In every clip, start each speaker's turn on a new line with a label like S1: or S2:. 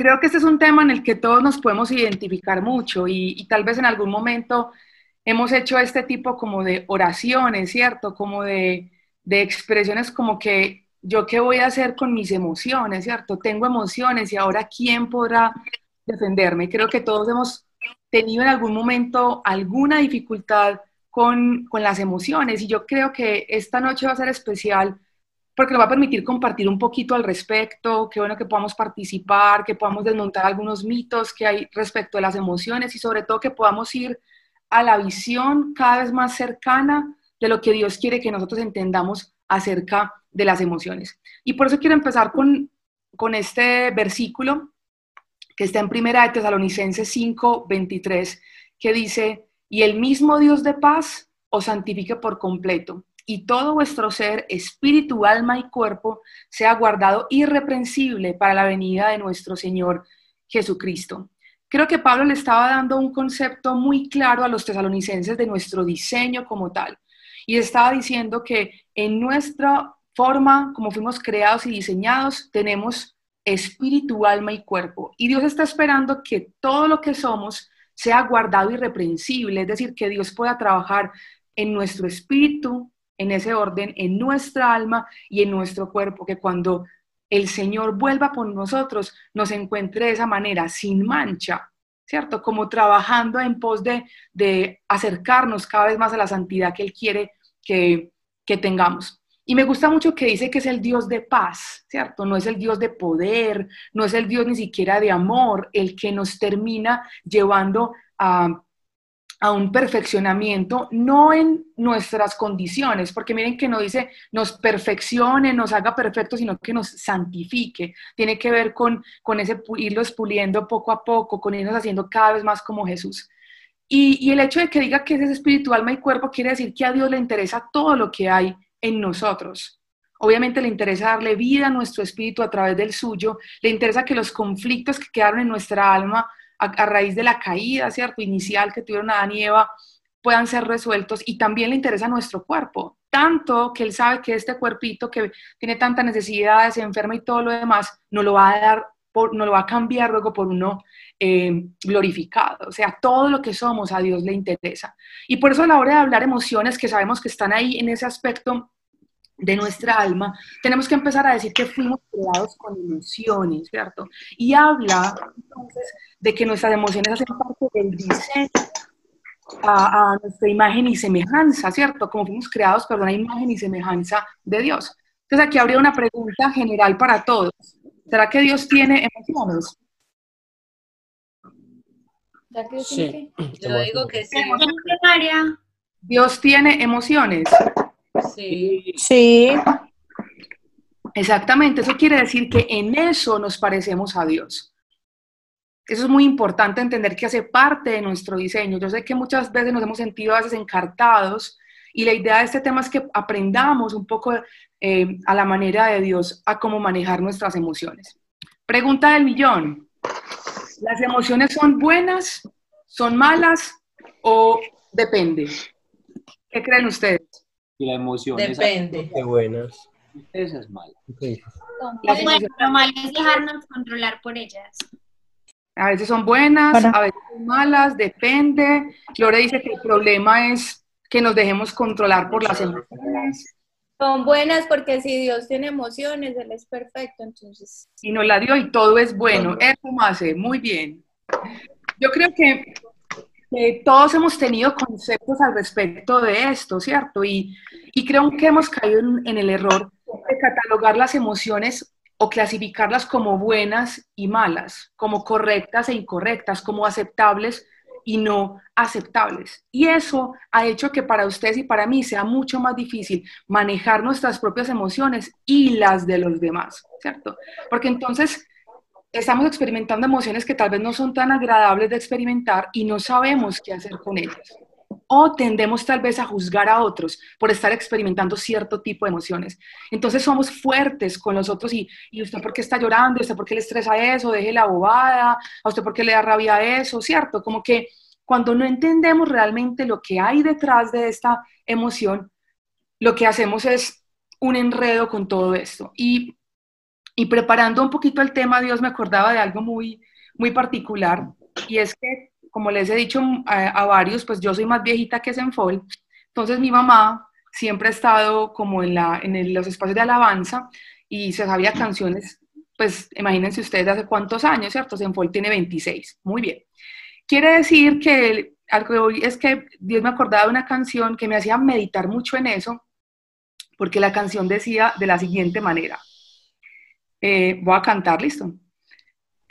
S1: creo que este es un tema en el que todos nos podemos identificar mucho y, tal vez en algún momento hemos hecho este tipo como de oraciones, ¿cierto? Como de, de expresiones como que yo qué voy a hacer con mis emociones, ¿cierto? Tengo emociones y ahora ¿quién podrá defenderme? Creo que todos hemos tenido en algún momento alguna dificultad con, con, las emociones y yo creo que esta noche va a ser especial porque nos va a permitir compartir un poquito al respecto, qué bueno que podamos participar, que podamos desmontar algunos mitos que hay respecto a las emociones y sobre todo que podamos ir a la visión cada vez más cercana de lo que Dios quiere que nosotros entendamos acerca de las emociones. Y por eso quiero empezar con, con este versículo que está en Primera de Tesalonicenses 5, 23, que dice, y el mismo Dios de paz os santifique por completo, y todo vuestro ser, espíritu, alma y cuerpo, sea guardado irreprensible para la venida de nuestro Señor Jesucristo. Creo que Pablo le estaba dando un concepto muy claro a los tesalonicenses de nuestro diseño como tal. Y estaba diciendo que en nuestra forma, como fuimos creados y diseñados, tenemos espíritu, alma y cuerpo. Y Dios está esperando que todo lo que somos sea guardado irreprensible, es decir, que Dios pueda trabajar en nuestro espíritu, en ese orden, en nuestra alma y en nuestro cuerpo, que cuando el Señor vuelva por nosotros, nos encuentre de esa manera, sin mancha, ¿cierto? Como trabajando en pos de, de acercarnos cada vez más a la santidad que Él quiere que, que tengamos. Y me gusta mucho que dice que es el Dios de paz, ¿cierto? No es el Dios de poder, no es el Dios ni siquiera de amor, el que nos termina llevando a, a un perfeccionamiento, no en nuestras condiciones, porque miren que no dice nos perfeccione, nos haga perfectos, sino que nos santifique. Tiene que ver con, con ese irlo puliendo poco a poco, con irnos haciendo cada vez más como Jesús. Y, y el hecho de que diga que es espiritual, alma y cuerpo quiere decir que a Dios le interesa todo lo que hay en nosotros. Obviamente le interesa darle vida a nuestro espíritu a través del suyo, le interesa que los conflictos que quedaron en nuestra alma a, raíz de la caída, ¿cierto? Inicial que tuvieron Adán y Eva, puedan ser resueltos y también le interesa nuestro cuerpo, tanto que él sabe que este cuerpito que tiene tantas necesidades, se enferma y todo lo demás, no lo va a dar, por, no lo va a cambiar luego por uno eh, glorificado. O sea, todo lo que somos a Dios le interesa. Y por eso a la hora de hablar emociones que sabemos que están ahí en ese aspecto de nuestra alma, tenemos que empezar a decir que fuimos creados con emociones, ¿cierto? Y habla entonces de que nuestras emociones hacen parte del diseño a, nuestra imagen y semejanza, ¿cierto? Como fuimos creados, perdón, a imagen y semejanza de Dios. Entonces aquí habría una pregunta general para todos. ¿Será que Dios tiene emociones?
S2: Sí. Yo digo que sí.
S1: Dios tiene emociones.
S2: Sí.
S3: Sí.
S1: Exactamente, eso quiere decir que en eso nos parecemos a Dios. Eso es muy importante entender que hace parte de nuestro diseño. Yo sé que muchas veces nos hemos sentido a veces encartados y la idea de este tema es que aprendamos un poco eh, a la manera de Dios a cómo manejar nuestras emociones. Pregunta del millón. ¿Las emociones son buenas, son malas o depende? ¿Qué creen ustedes?
S4: Y la emoción
S2: Depende.
S3: Qué buenas.
S4: Esa es mala.
S5: lo malo es dejarnos controlar por ellas.
S1: A veces son buenas, a veces son malas, depende. Lore dice que el problema es que nos dejemos controlar por las emociones.
S6: Son buenas porque si Dios tiene emociones, Él es perfecto, entonces.
S1: Y nos la dio y todo es bueno. Eso hace, muy bien. Yo creo que todos hemos tenido conceptos al respecto de esto, ¿cierto? Y, creo que hemos caído en, el error de catalogar las emociones o clasificarlas como buenas y malas, como correctas e incorrectas, como aceptables y no aceptables. Y eso ha hecho que para ustedes y para mí sea mucho más difícil manejar nuestras propias emociones y las de los demás, ¿cierto? Porque entonces estamos experimentando emociones que tal vez no son tan agradables de experimentar y no sabemos qué hacer con ellas. O tendemos tal vez a juzgar a otros por estar experimentando cierto tipo de emociones. Entonces somos fuertes con los otros y, y usted por qué está llorando, ¿Y usted por qué le estresa eso, deje la bobada, a usted por qué le da rabia eso, ¿cierto? Como que cuando no entendemos realmente lo que hay detrás de esta emoción, lo que hacemos es un enredo con todo esto. Y Y preparando un poquito el tema, Dios me acordaba de algo muy, muy particular, y es que, como les he dicho a, varios, pues yo soy más viejita que Senfol, entonces mi mamá siempre ha estado como en, la, en los espacios de alabanza y se sabía canciones, pues imagínense ustedes hace cuántos años, ¿cierto? Senfol tiene 26, muy bien. Quiere decir que algo es que Dios me acordaba de una canción que me hacía meditar mucho en eso, porque la canción decía de la siguiente manera. Eh, voy a cantar, listo.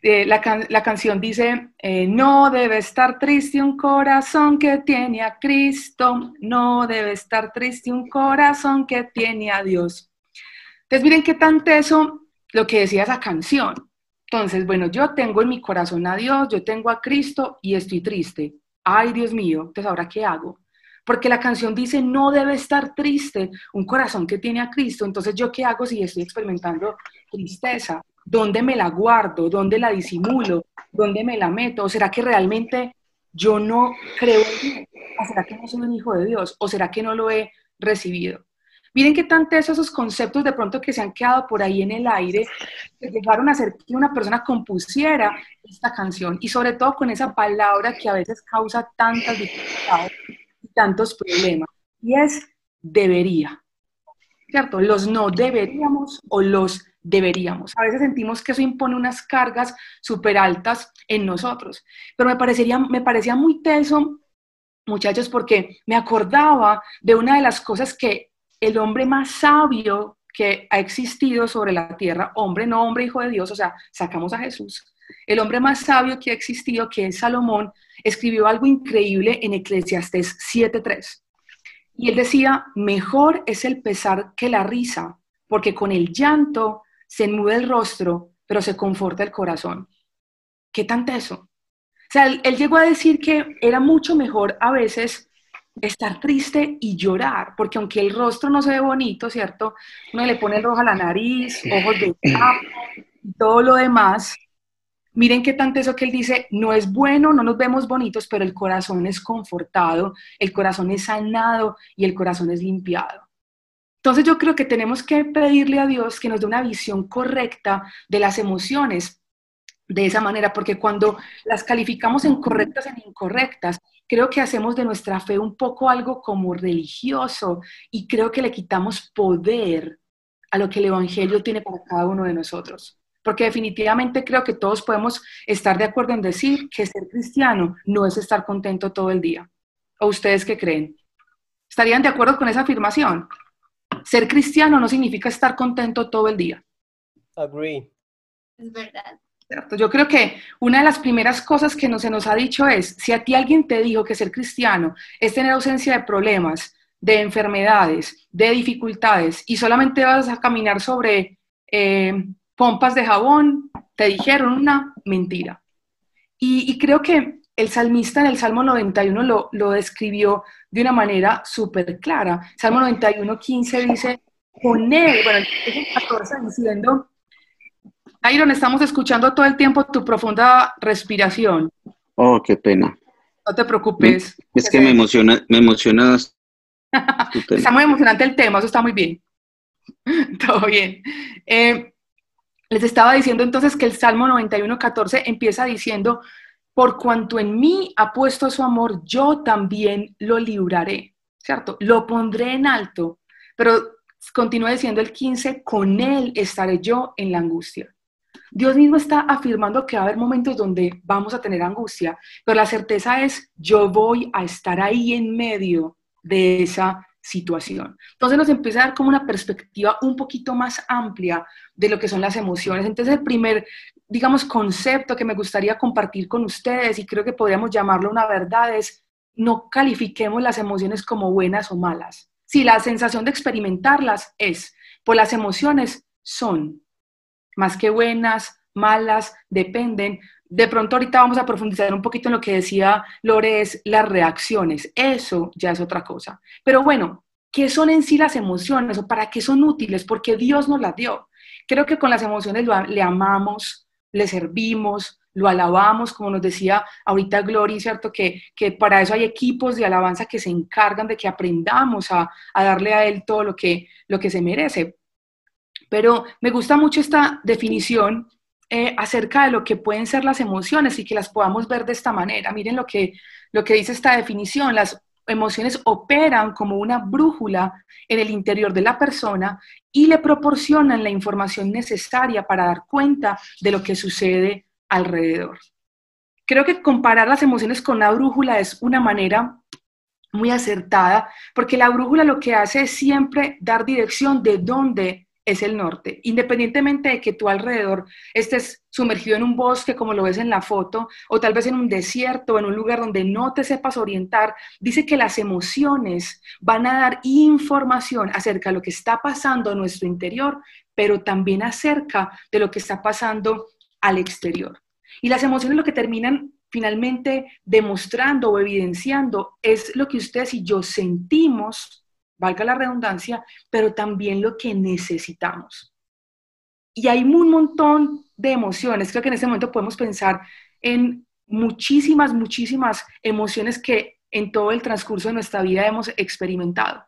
S1: Eh, la, canción dice, eh, no debe estar triste un corazón que tiene a Cristo, no debe estar triste un corazón que tiene a Dios. Entonces miren qué tanto eso, lo que decía esa canción. Entonces, bueno, yo tengo en mi corazón a Dios, yo tengo a Cristo y estoy triste. Ay, Dios mío, entonces ahora qué hago? Porque la canción dice, no debe estar triste un corazón que tiene a Cristo. Entonces, ¿yo qué hago si estoy experimentando tristeza? ¿Dónde me la guardo? ¿Dónde la disimulo? ¿Dónde me la meto? ¿O será que realmente yo no creo en Dios? ¿O será que no soy un hijo de Dios? ¿O será que no lo he recibido? Miren qué tanto esos conceptos de pronto que se han quedado por ahí en el aire, que llegaron a hacer que una persona compusiera esta canción y sobre todo con esa palabra que a veces causa tantas dificultades tantos problemas, y es debería. ¿Cierto? Los no deberíamos o los deberíamos. A veces sentimos que eso impone unas cargas súper altas en nosotros, pero me, parecería, me parecía muy teso, muchachos, porque me acordaba de una de las cosas que el hombre más sabio que ha existido sobre la tierra, hombre, no hombre, hijo de Dios, o sea, sacamos a Jesús. El hombre más sabio que ha existido, que es Salomón, escribió algo increíble en Eclesiastés 7.3. Y él decía, mejor es el pesar que la risa, porque con el llanto se enmude el rostro, pero se conforta el corazón. ¿Qué tanto eso? O sea, él, llegó a decir que era mucho mejor a veces estar triste y llorar, porque aunque el rostro no se ve bonito, ¿cierto? Uno le pone rojo a la nariz, ojos de todo lo demás. Miren qué tanto eso que él dice, no es bueno, no nos vemos bonitos, pero el corazón es confortado, el corazón es sanado y el corazón es limpiado. Entonces yo creo que tenemos que pedirle a Dios que nos dé una visión correcta de las emociones de esa manera, porque cuando las calificamos en correctas en incorrectas, creo que hacemos de nuestra fe un poco algo como religioso y creo que le quitamos poder a lo que el Evangelio tiene para cada uno de nosotros. Porque definitivamente creo que todos podemos estar de acuerdo en decir que ser cristiano no es estar contento todo el día. ¿O ustedes qué creen? ¿Estarían de acuerdo con esa afirmación? Ser cristiano no significa estar contento todo el día.
S2: Agree.
S5: Es verdad.
S1: Yo creo que una de las primeras cosas que no se nos ha dicho es, si a ti alguien te dijo que ser cristiano es tener ausencia de problemas, de enfermedades, de dificultades, y solamente vas a caminar sobre eh, pompas de jabón, te dijeron una mentira. Y, y creo que el salmista en el Salmo 91 lo, lo describió de una manera súper clara. Salmo 91, 15 dice, con él, bueno, el 14 diciendo, Iron, estamos escuchando todo el tiempo tu profunda respiración.
S3: Oh, qué pena.
S1: No te preocupes.
S3: Es que me emociona, me emocionas.
S1: está muy emocionante el tema, eso está muy bien. todo bien. Eh, les estaba diciendo entonces que el Salmo 91, 14 empieza diciendo, por cuanto en mí ha puesto su amor, yo también lo libraré, ¿cierto? Lo pondré en alto, pero continúa diciendo el 15, con él estaré yo en la angustia. Dios mismo está afirmando que va a haber momentos donde vamos a tener angustia, pero la certeza es, yo voy a estar ahí en medio de esa situación. Entonces nos empieza a dar como una perspectiva un poquito más amplia de lo que son las emociones. Entonces el primer, digamos, concepto que me gustaría compartir con ustedes y creo que podríamos llamarlo una verdad es no califiquemos las emociones como buenas o malas. Si la sensación de experimentarlas es, pues las emociones son más que buenas, malas, dependen. De pronto ahorita vamos a profundizar un poquito en lo que decía Lores, las reacciones. Eso ya es otra cosa. Pero bueno, ¿qué son en sí las emociones para qué son útiles? Porque Dios nos las dio. Creo que con las emociones le amamos, le servimos, lo alabamos, como nos decía ahorita Gloria, ¿cierto? Que, que para eso hay equipos de alabanza que se encargan de que aprendamos a, a darle a Él todo lo que, lo que se merece. Pero me gusta mucho esta definición eh, acerca de lo que pueden ser las emociones y que las podamos ver de esta manera. Miren lo que, lo que dice esta definición. Las emociones operan como una brújula en el interior de la persona y le proporcionan la información necesaria para dar cuenta de lo que sucede alrededor. Creo que comparar las emociones con la brújula es una manera muy acertada, porque la brújula lo que hace es siempre dar dirección de dónde es el norte, independientemente de que tú alrededor estés sumergido en un bosque como lo ves en la foto, o tal vez en un desierto, o en un lugar donde no te sepas orientar, dice que las emociones van a dar información acerca de lo que está pasando en nuestro interior, pero también acerca de lo que está pasando al exterior. Y las emociones lo que terminan finalmente demostrando o evidenciando es lo que ustedes y yo sentimos, valga la redundancia, pero también lo que necesitamos. Y hay un montón de emociones. Creo que en este momento podemos pensar en muchísimas, muchísimas emociones que en todo el transcurso de nuestra vida hemos experimentado.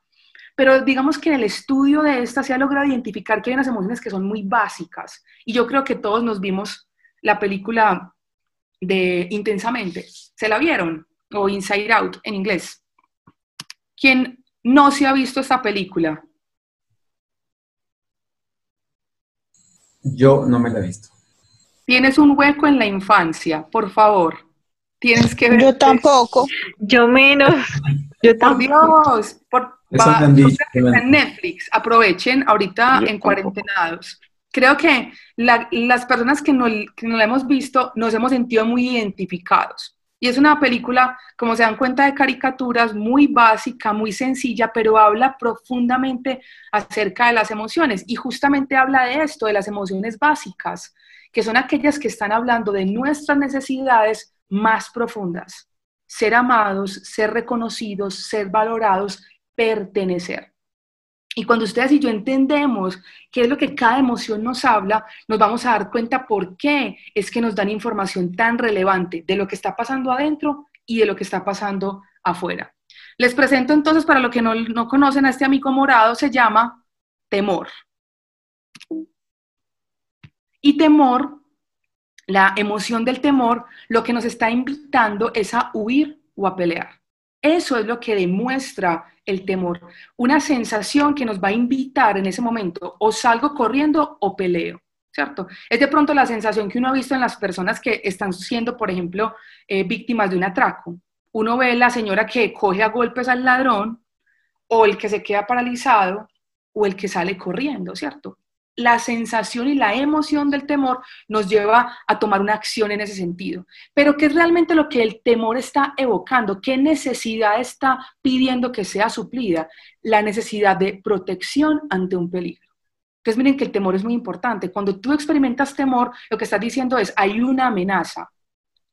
S1: Pero digamos que en el estudio de esta se ha logrado identificar que hay unas emociones que son muy básicas. Y yo creo que todos nos vimos la película de Intensamente. ¿Se la vieron? O Inside Out en inglés. ¿Quién no se ha visto esta película?
S7: Yo no me la he visto.
S1: Tienes un hueco en la infancia, por favor. Tienes que ver.
S6: Yo tampoco.
S8: Yo menos. Yo
S1: Por
S8: tampoco.
S1: Dios, por, va- en Netflix, aprovechen ahorita en cuarentenados. Creo que la- las personas que no, que no la hemos visto nos hemos sentido muy identificados. Y es una película, como se dan cuenta, de caricaturas muy básica, muy sencilla, pero habla profundamente acerca de las emociones. Y justamente habla de esto, de las emociones básicas, que son aquellas que están hablando de nuestras necesidades más profundas. Ser amados, ser reconocidos, ser valorados, pertenecer. Y cuando ustedes y yo entendemos qué es lo que cada emoción nos habla, nos vamos a dar cuenta por qué es que nos dan información tan relevante de lo que está pasando adentro y de lo que está pasando afuera. Les presento entonces, para los que no, no conocen a este amigo morado, se llama temor. Y temor, la emoción del temor, lo que nos está invitando es a huir o a pelear. Eso es lo que demuestra el temor, una sensación que nos va a invitar en ese momento, o salgo corriendo o peleo, ¿cierto? Es de pronto la sensación que uno ha visto en las personas que están siendo, por ejemplo, eh, víctimas de un atraco. Uno ve la señora que coge a golpes al ladrón, o el que se queda paralizado, o el que sale corriendo, ¿cierto? La sensación y la emoción del temor nos lleva a tomar una acción en ese sentido. Pero ¿qué es realmente lo que el temor está evocando? ¿Qué necesidad está pidiendo que sea suplida? La necesidad de protección ante un peligro. Entonces miren que el temor es muy importante. Cuando tú experimentas temor, lo que estás diciendo es, hay una amenaza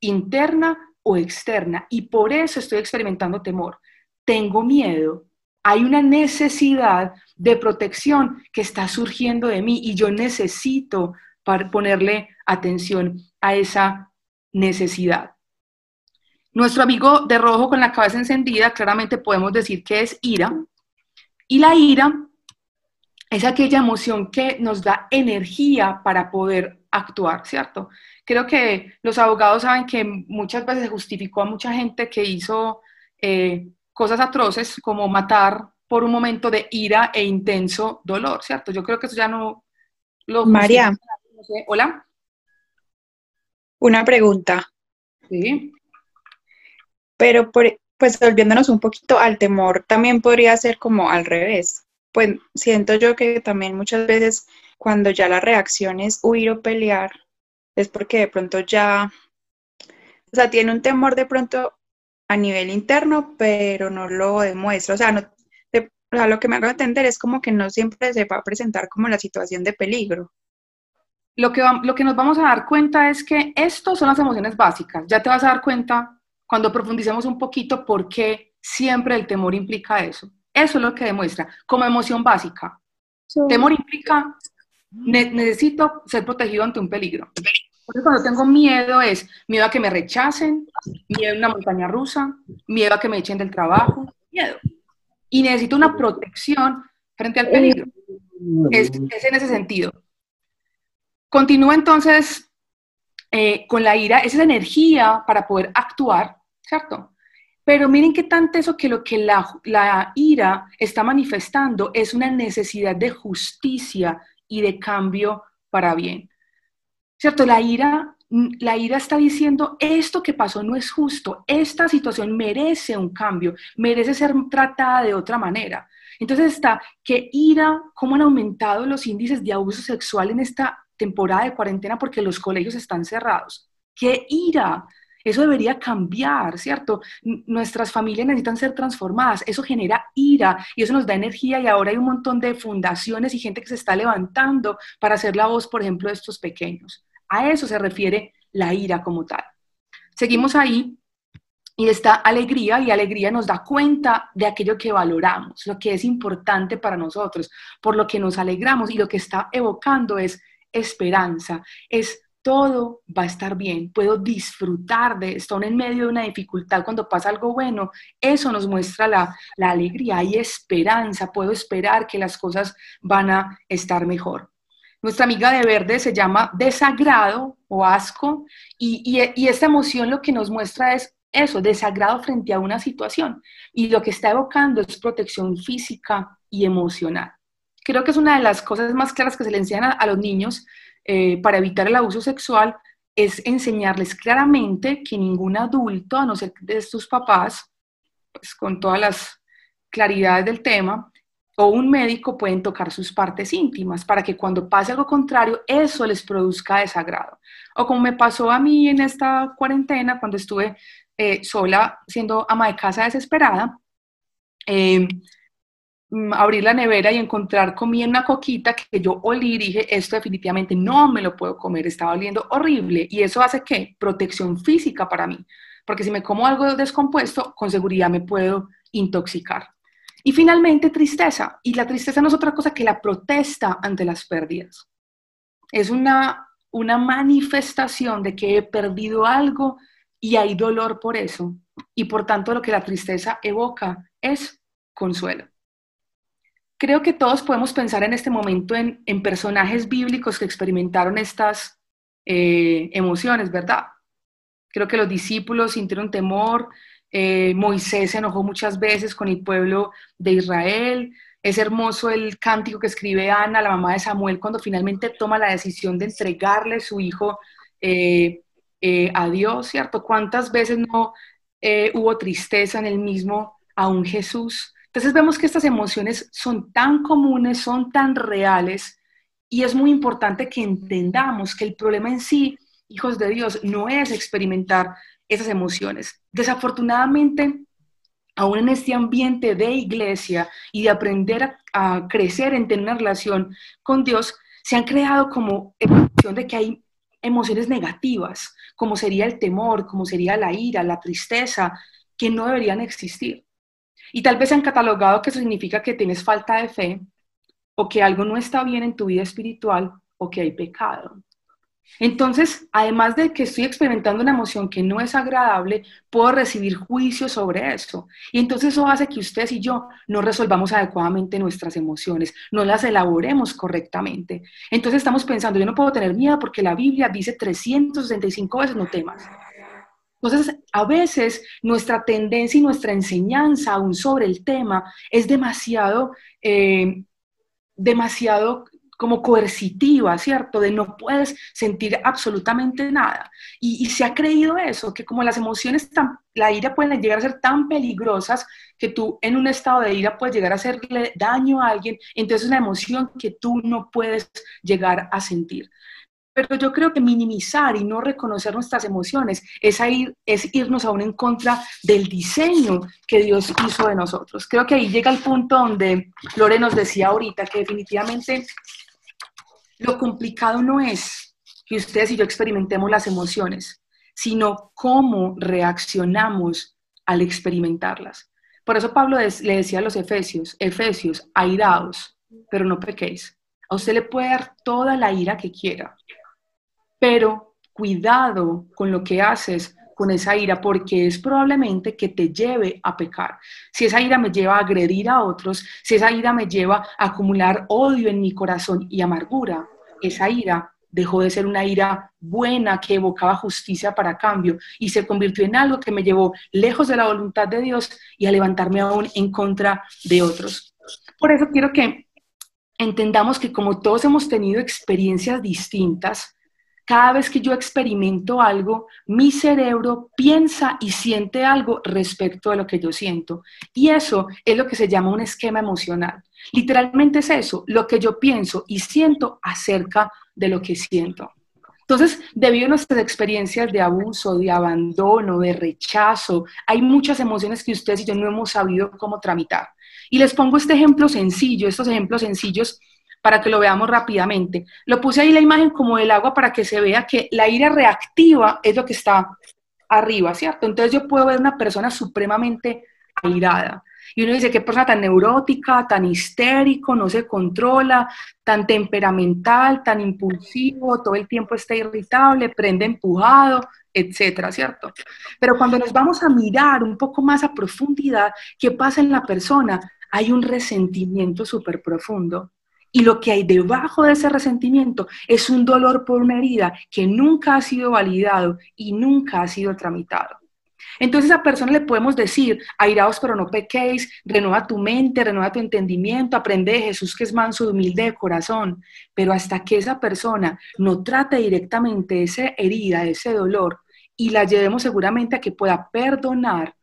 S1: interna o externa y por eso estoy experimentando temor. Tengo miedo. Hay una necesidad de protección que está surgiendo de mí y yo necesito para ponerle atención a esa necesidad. Nuestro amigo de rojo con la cabeza encendida, claramente podemos decir que es ira. Y la ira es aquella emoción que nos da energía para poder actuar, ¿cierto? Creo que los abogados saben que muchas veces justificó a mucha gente que hizo eh, cosas atroces como matar por un momento de ira e intenso dolor, ¿cierto? Yo creo que eso ya no lo...
S9: María.
S1: No sé. Hola.
S9: Una pregunta.
S1: Sí.
S9: Pero por, pues volviéndonos un poquito al temor, también podría ser como al revés. Pues siento yo que también muchas veces cuando ya la reacción es huir o pelear, es porque de pronto ya, o sea, tiene un temor de pronto a nivel interno, pero no lo demuestra. O sea, no, o sea, lo que me hago entender es como que no siempre se va a presentar como la situación de peligro.
S1: Lo que, lo que nos vamos a dar cuenta es que estos son las emociones básicas. Ya te vas a dar cuenta cuando profundicemos un poquito por qué siempre el temor implica eso. Eso es lo que demuestra como emoción básica. Sí. Temor implica ne necesito ser protegido ante un peligro. Porque cuando tengo miedo es miedo a que me rechacen, miedo a una montaña rusa, miedo a que me echen del trabajo, miedo. Y necesito una protección frente al peligro. es, es en ese sentido. Continúa entonces eh, con la ira, es la energía para poder actuar, ¿cierto? Pero miren qué tanto eso que lo que la, la ira está manifestando es una necesidad de justicia y de cambio para bien. ¿Cierto? La ira, la ira está diciendo, esto que pasó no es justo, esta situación merece un cambio, merece ser tratada de otra manera. Entonces está que ira, cómo han aumentado los índices de abuso sexual en esta temporada de cuarentena porque los colegios están cerrados. ¡Qué ira! Eso debería cambiar, ¿cierto? Nuestras familias necesitan ser transformadas. Eso genera ira y eso nos da energía y ahora hay un montón de fundaciones y gente que se está levantando para hacer la voz, por ejemplo, de estos pequeños. A eso se refiere la ira como tal. Seguimos ahí y esta alegría y alegría nos da cuenta de aquello que valoramos, lo que es importante para nosotros, por lo que nos alegramos y lo que está evocando es esperanza, es todo va a estar bien, puedo disfrutar de esto, en medio de una dificultad, cuando pasa algo bueno, eso nos muestra la, alegría, hay esperanza, puedo esperar que las cosas van a estar mejor. Nuestra amiga de verde se llama desagrado o asco y, y esta emoción lo que nos muestra es eso, desagrado frente a una situación y lo que está evocando es protección física y emocional. Creo que es una de las cosas más claras que se le enseñan a, los niños eh, para evitar el abuso sexual, es enseñarles claramente que ningún adulto, a no ser de sus papás, pues con todas las claridades del tema, o un médico pueden tocar sus partes íntimas para que cuando pase algo contrario, eso les produzca desagrado. O como me pasó a mí en esta cuarentena, cuando estuve eh, sola siendo ama de casa desesperada, eh, Mm, abrir la nevera y encontrar comida en una coquita que yo olí y dije, esto definitivamente no me lo puedo comer, estaba oliendo horrible. Y eso hace que protección física para mí, porque si me como algo descompuesto, con seguridad me puedo intoxicar. Y finalmente, tristeza. Y la tristeza no es otra cosa que la protesta ante las pérdidas. Es una, una manifestación de que he perdido algo y hay dolor por eso. Y por tanto, lo que la tristeza evoca es consuelo creo que todos podemos pensar en este momento en, personajes bíblicos que experimentaron estas eh, emociones, ¿verdad? Creo que los discípulos sintieron temor, eh, Moisés se enojó muchas veces con el pueblo de Israel, es hermoso el cántico que escribe Ana, la mamá de Samuel, cuando finalmente toma la decisión de entregarle su hijo eh, a Dios, ¿cierto? ¿Cuántas veces no hubo tristeza en el mismo a un Jesús? Entonces vemos que estas emociones son tan comunes, son tan reales y es muy importante que entendamos que el problema en sí, hijos de Dios, no es experimentar esas emociones. Desafortunadamente, aún en este ambiente de iglesia y de aprender a, crecer en tener una relación con Dios, se han creado como emoción de que hay emociones negativas, como sería el temor, como sería la ira, la tristeza, que no deberían existir. Y tal vez han catalogado que significa que tienes falta de fe o que algo no está bien en tu vida espiritual o que hay pecado. Entonces, además de que estoy experimentando una emoción que no es agradable, puedo recibir juicio sobre eso. Y entonces eso hace que ustedes y yo no resolvamos adecuadamente nuestras emociones, no las elaboremos correctamente. Entonces estamos pensando, yo no puedo tener miedo porque la Biblia dice 365 veces no temas. Entonces, a veces nuestra tendencia y nuestra enseñanza aún sobre el tema es demasiado, eh, demasiado como coercitiva, ¿cierto? De no puedes sentir absolutamente nada. Y, se ha creído eso, que como las emociones, tan, la ira pueden llegar a ser tan peligrosas que tú en un estado de ira puedes llegar a hacerle daño a alguien, entonces es una emoción que tú no puedes llegar a sentir. Pero yo creo que minimizar y no reconocer nuestras emociones es, ir, es irnos aún en contra del diseño que Dios hizo de nosotros. Creo que ahí llega el punto donde Lore nos decía ahorita que definitivamente lo complicado no es que ustedes y yo experimentemos las emociones, sino cómo reaccionamos al experimentarlas. Por eso Pablo le decía a los efesios, efesios, airaos, pero no pequéis. A usted le puede dar toda la ira que quiera, pero cuidado con lo que haces con esa ira porque es probablemente que te lleve a pecar. Si esa ira me lleva a agredir a otros, si esa ira me lleva a acumular odio en mi corazón y amargura, esa ira dejó de ser una ira buena que evocaba justicia para cambio y se convirtió en algo que me llevó lejos de la voluntad de Dios y a levantarme aún en contra de otros. Por eso quiero que entendamos que como todos hemos tenido experiencias distintas, cada vez que yo experimento algo, mi cerebro piensa y siente algo respecto de lo que yo siento. Y eso es lo que se llama un esquema emocional. Literalmente es eso, lo que yo pienso y siento acerca de lo que siento. Entonces, debido a nuestras experiencias de abuso, de abandono, de rechazo, hay muchas emociones que ustedes y yo no hemos sabido cómo tramitar. Y les pongo este ejemplo sencillo, estos ejemplos sencillos para que lo veamos rápidamente. Lo puse ahí la imagen como del agua para que se vea que la ira reactiva es lo que está arriba, ¿cierto? Entonces yo puedo ver una persona supremamente airada. Y uno dice, qué persona tan neurótica, tan histérico, no se controla, tan temperamental, tan impulsivo, todo el tiempo está irritable, prende empujado, etcétera, ¿cierto? Pero cuando nos vamos a mirar un poco más a profundidad, ¿qué pasa en la persona? Hay un resentimiento súper profundo. Y lo que hay debajo de ese resentimiento es un dolor por una herida que nunca ha sido validado y nunca ha sido tramitado. Entonces a esa persona le podemos decir, airaos pero no pequéis, renueva tu mente, renueva tu entendimiento, aprende de Jesús que es manso y humilde de corazón. Pero hasta que esa persona no trate directamente esa herida, ese dolor, y la llevemos seguramente a que pueda perdonar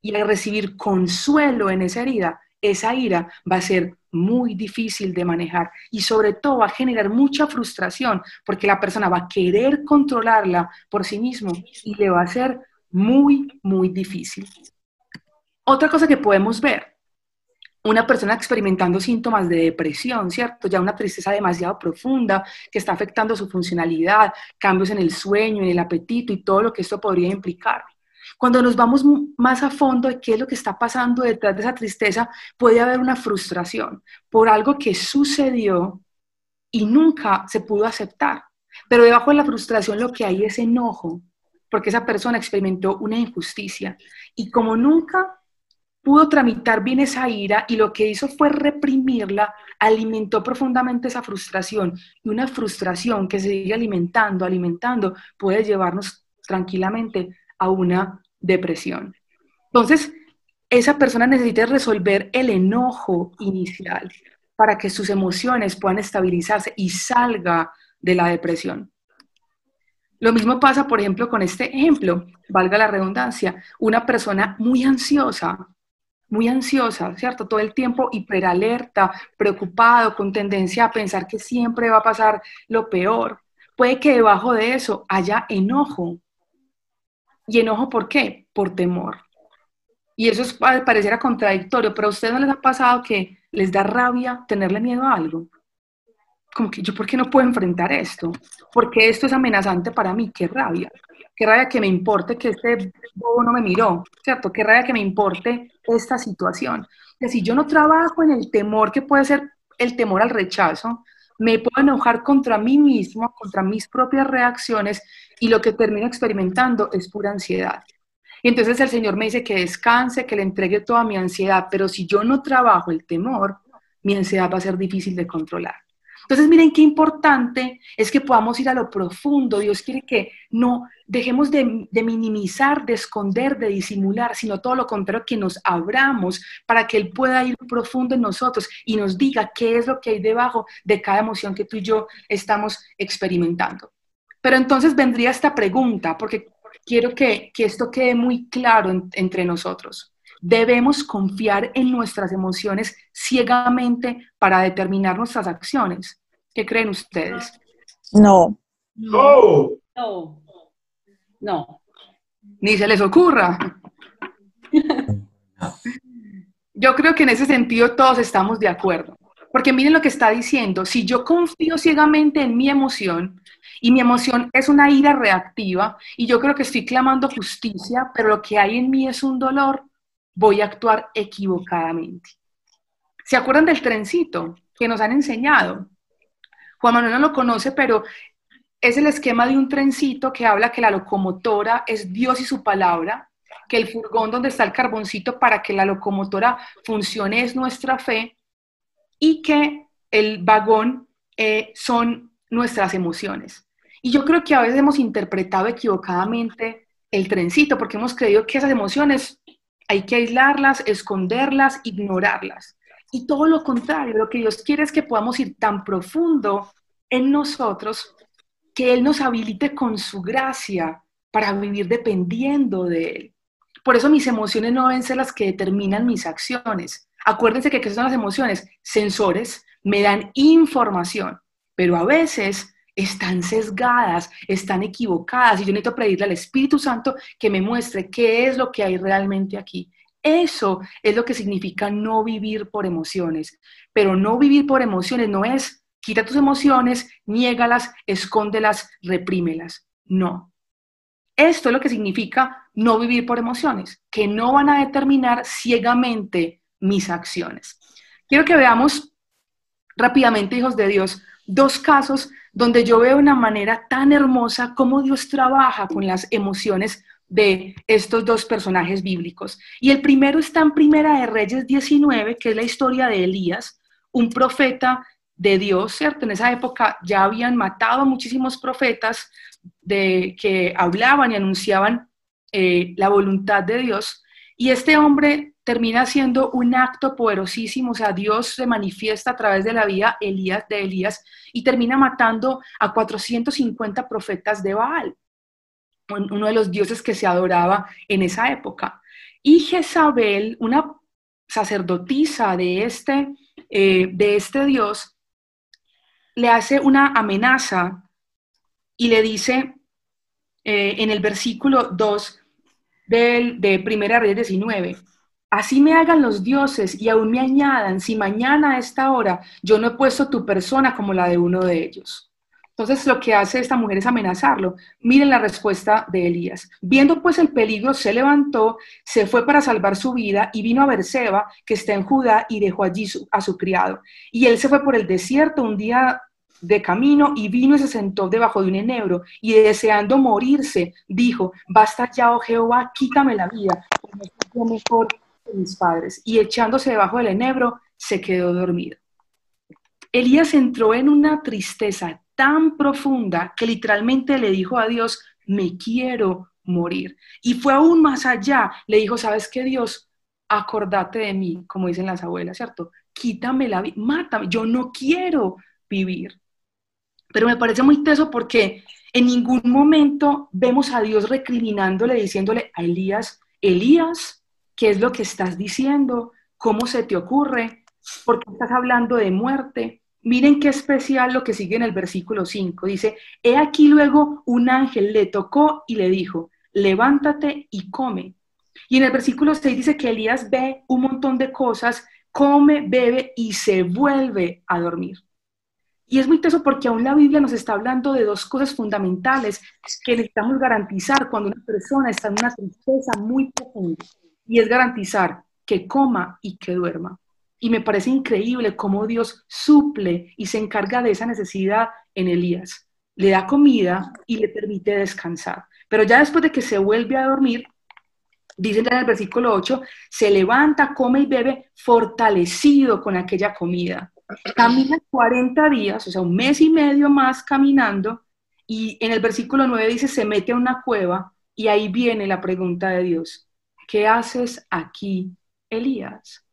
S1: y a recibir consuelo en esa herida, esa ira va a ser muy difícil de manejar y sobre todo va a generar mucha frustración porque la persona va a querer controlarla por sí mismo y le va a ser muy, muy difícil. Otra cosa que podemos ver, una persona experimentando síntomas de depresión, ¿cierto? Ya una tristeza demasiado profunda que está afectando su funcionalidad, cambios en el sueño, en el apetito y todo lo que esto podría implicar. Cuando nos vamos más a fondo de qué es lo que está pasando detrás de esa tristeza, puede haber una frustración por algo que sucedió y nunca se pudo aceptar. Pero debajo de la frustración lo que hay es enojo, porque esa persona experimentó una injusticia y como nunca pudo tramitar bien esa ira y lo que hizo fue reprimirla, alimentó profundamente esa frustración y una frustración que se sigue alimentando, alimentando, puede llevarnos tranquilamente a una depresión. Entonces, esa persona necesita resolver el enojo inicial para que sus emociones puedan estabilizarse y salga de la depresión. Lo mismo pasa, por ejemplo, con este ejemplo, valga la redundancia, una persona muy ansiosa, muy ansiosa, ¿cierto? Todo el tiempo hiperalerta, preocupado, con tendencia a pensar que siempre va a pasar lo peor. Puede que debajo de eso haya enojo. ¿Y enojo por qué? Por temor. Y eso es, pareciera contradictorio, pero a ustedes no les ha pasado que les da rabia tenerle miedo a algo como que yo, ¿por qué no puedo enfrentar esto? Porque esto es amenazante para mí, qué rabia. Qué rabia que me importe que este bobo no me miró, ¿cierto? Qué rabia que me importe esta situación. Que si yo no trabajo en el temor que puede ser el temor al rechazo, me puedo enojar contra mí mismo, contra mis propias reacciones y lo que termino experimentando es pura ansiedad. Y entonces el Señor me dice que descanse, que le entregue toda mi ansiedad, pero si yo no trabajo el temor, mi ansiedad va a ser difícil de controlar. Entonces, miren qué importante es que podamos ir a lo profundo. Dios quiere que no dejemos de, minimizar, de esconder, de disimular, sino todo lo contrario, que nos abramos para que Él pueda ir profundo en nosotros y nos diga qué es lo que hay debajo de cada emoción que tú y yo estamos experimentando. Pero entonces vendría esta pregunta, porque quiero que, esto quede muy claro entre nosotros. Debemos confiar en nuestras emociones ciegamente para determinar nuestras acciones. ¿Qué creen ustedes?
S9: No.
S2: No. No.
S1: Ni se les ocurra. Yo creo que en ese sentido todos estamos de acuerdo. Porque miren lo que está diciendo, si yo confío ciegamente en mi emoción y mi emoción es una ira reactiva y yo creo que estoy clamando justicia, pero lo que hay en mí es un dolor, voy a actuar equivocadamente. ¿Se acuerdan del trencito que nos han enseñado? Juan Manuel no lo conoce, pero es el esquema de un trencito que habla que la locomotora es Dios y su palabra, que el furgón donde está el carboncito para que la locomotora funcione es nuestra fe y que el vagón eh, son nuestras emociones. Y yo creo que a veces hemos interpretado equivocadamente el trencito porque hemos creído que esas emociones hay que aislarlas, esconderlas, ignorarlas. Y todo lo contrario, lo que Dios quiere es que podamos ir tan profundo en nosotros que Él nos habilite con su gracia para vivir dependiendo de Él. Por eso mis emociones no deben ser las que determinan mis acciones. Acuérdense que ¿qué son las emociones? Sensores, me dan información, pero a veces están sesgadas, están equivocadas y yo necesito pedirle al Espíritu Santo que me muestre qué es lo que hay realmente aquí. Eso es lo que significa no vivir por emociones. Pero no vivir por emociones no es quita tus emociones, niégalas, escóndelas, reprímelas. No. Esto es lo que significa no vivir por emociones, que no van a determinar ciegamente mis acciones. Quiero que veamos rápidamente, hijos de Dios, dos casos donde yo veo una manera tan hermosa cómo Dios trabaja con las emociones de estos dos personajes bíblicos. Y el primero está en Primera de Reyes 19, que es la historia de Elías, un profeta de Dios, ¿cierto? En esa época ya habían matado a muchísimos profetas de, que hablaban y anunciaban eh, la voluntad de Dios. Y este hombre termina siendo un acto poderosísimo, o sea, Dios se manifiesta a través de la vida Elías, de Elías y termina matando a 450 profetas de Baal, uno de los dioses que se adoraba en esa época. Y Jezabel, una sacerdotisa de este, eh, de este dios, le hace una amenaza y le dice eh, en el versículo 2 de Primera Reyes 19, Así me hagan los dioses y aún me añadan si mañana a esta hora yo no he puesto tu persona como la de uno de ellos. Entonces lo que hace esta mujer es amenazarlo. Miren la respuesta de Elías. Viendo pues el peligro, se levantó, se fue para salvar su vida y vino a Berseba, que está en Judá, y dejó allí a su criado. Y él se fue por el desierto un día de camino y vino y se sentó debajo de un enebro y deseando morirse, dijo, basta ya, oh Jehová, quítame la vida, yo mejor mis padres, y echándose debajo del enebro, se quedó dormido. Elías entró en una tristeza tan profunda que literalmente le dijo a Dios, me quiero morir. Y fue aún más allá, le dijo, ¿sabes qué Dios? Acordate de mí, como dicen las abuelas, ¿cierto? Quítame la vida, mátame, yo no quiero vivir. Pero me parece muy teso porque en ningún momento vemos a Dios recriminándole, diciéndole a Elías, Elías, ¿Qué es lo que estás diciendo? ¿Cómo se te ocurre? ¿Por qué estás hablando de muerte? Miren qué especial lo que sigue en el versículo 5. Dice, he aquí luego un ángel le tocó y le dijo, levántate y come. Y en el versículo 6 dice que Elías ve un montón de cosas, come, bebe y se vuelve a dormir. Y es muy teso porque aún la Biblia nos está hablando de dos cosas fundamentales que necesitamos garantizar cuando una persona está en una tristeza muy profunda y es garantizar que coma y que duerma. Y me parece increíble cómo Dios suple y se encarga de esa necesidad en Elías. Le da comida y le permite descansar. Pero ya después de que se vuelve a dormir, dicen en el versículo 8, se levanta, come y bebe fortalecido con aquella comida. Camina 40 días, o sea, un mes y medio más caminando, y en el versículo 9 dice, se mete a una cueva, y ahí viene la pregunta de Dios, ¿qué haces aquí, Elías?